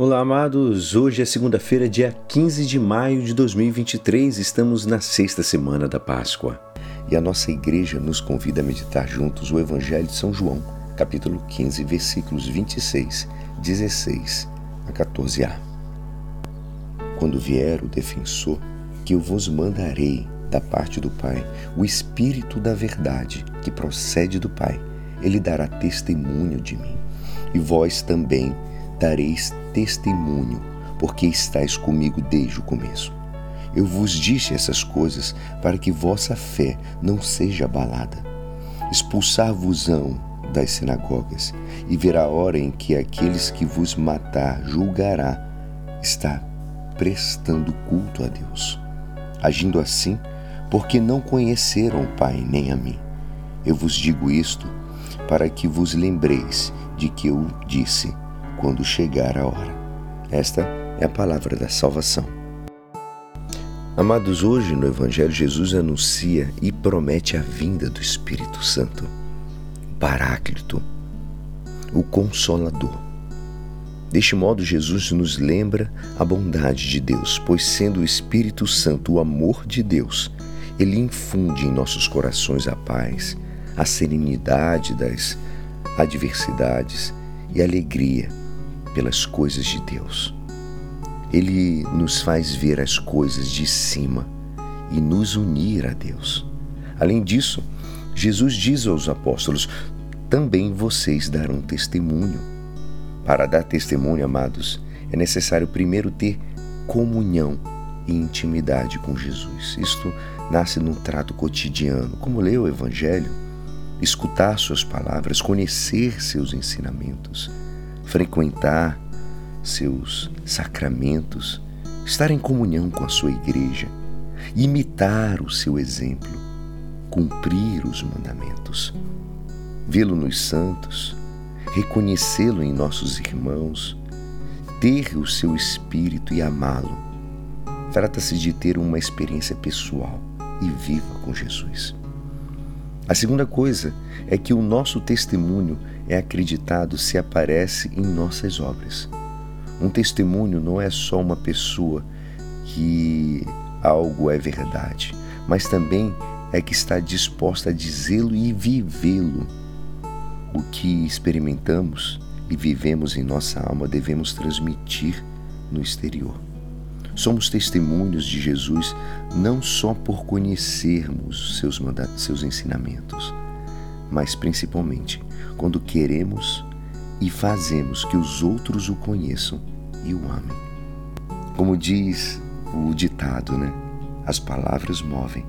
Olá, amados. Hoje é segunda-feira, dia 15 de maio de 2023. Estamos na sexta semana da Páscoa. E a nossa igreja nos convida a meditar juntos o Evangelho de São João, capítulo 15, versículos 26, 16 a 14a. Quando vier o defensor, que eu vos mandarei da parte do Pai, o Espírito da Verdade, que procede do Pai, ele dará testemunho de mim. E vós também dareis testemunho, porque estáis comigo desde o começo. Eu vos disse essas coisas para que vossa fé não seja abalada. Expulsar-vos-ão das sinagogas, e verá a hora em que aqueles que vos matar julgará está prestando culto a Deus. Agindo assim, porque não conheceram o Pai nem a mim. Eu vos digo isto para que vos lembreis de que eu disse quando chegar a hora. Esta é a palavra da salvação. Amados, hoje no Evangelho, Jesus anuncia e promete a vinda do Espírito Santo, o Paráclito, o Consolador. Deste modo, Jesus nos lembra a bondade de Deus, pois, sendo o Espírito Santo o amor de Deus, ele infunde em nossos corações a paz, a serenidade das adversidades e a alegria pelas coisas de Deus. Ele nos faz ver as coisas de cima e nos unir a Deus. Além disso, Jesus diz aos apóstolos: também vocês darão testemunho. Para dar testemunho, amados, é necessário primeiro ter comunhão e intimidade com Jesus. Isto nasce num trato cotidiano, como ler o Evangelho, escutar Suas palavras, conhecer seus ensinamentos frequentar seus sacramentos, estar em comunhão com a sua igreja, imitar o seu exemplo, cumprir os mandamentos, vê-lo nos santos, reconhecê-lo em nossos irmãos, ter o seu espírito e amá-lo. Trata-se de ter uma experiência pessoal e viva com Jesus. A segunda coisa é que o nosso testemunho é acreditado se aparece em nossas obras. Um testemunho não é só uma pessoa que algo é verdade, mas também é que está disposta a dizê-lo e vivê-lo. O que experimentamos e vivemos em nossa alma devemos transmitir no exterior. Somos testemunhos de Jesus não só por conhecermos seus, mandatos, seus ensinamentos, mas principalmente quando queremos e fazemos que os outros o conheçam e o amem. Como diz o ditado, né? As palavras movem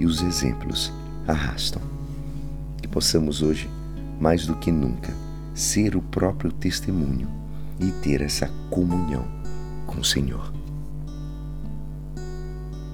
e os exemplos arrastam. Que possamos hoje, mais do que nunca, ser o próprio testemunho e ter essa comunhão com o Senhor.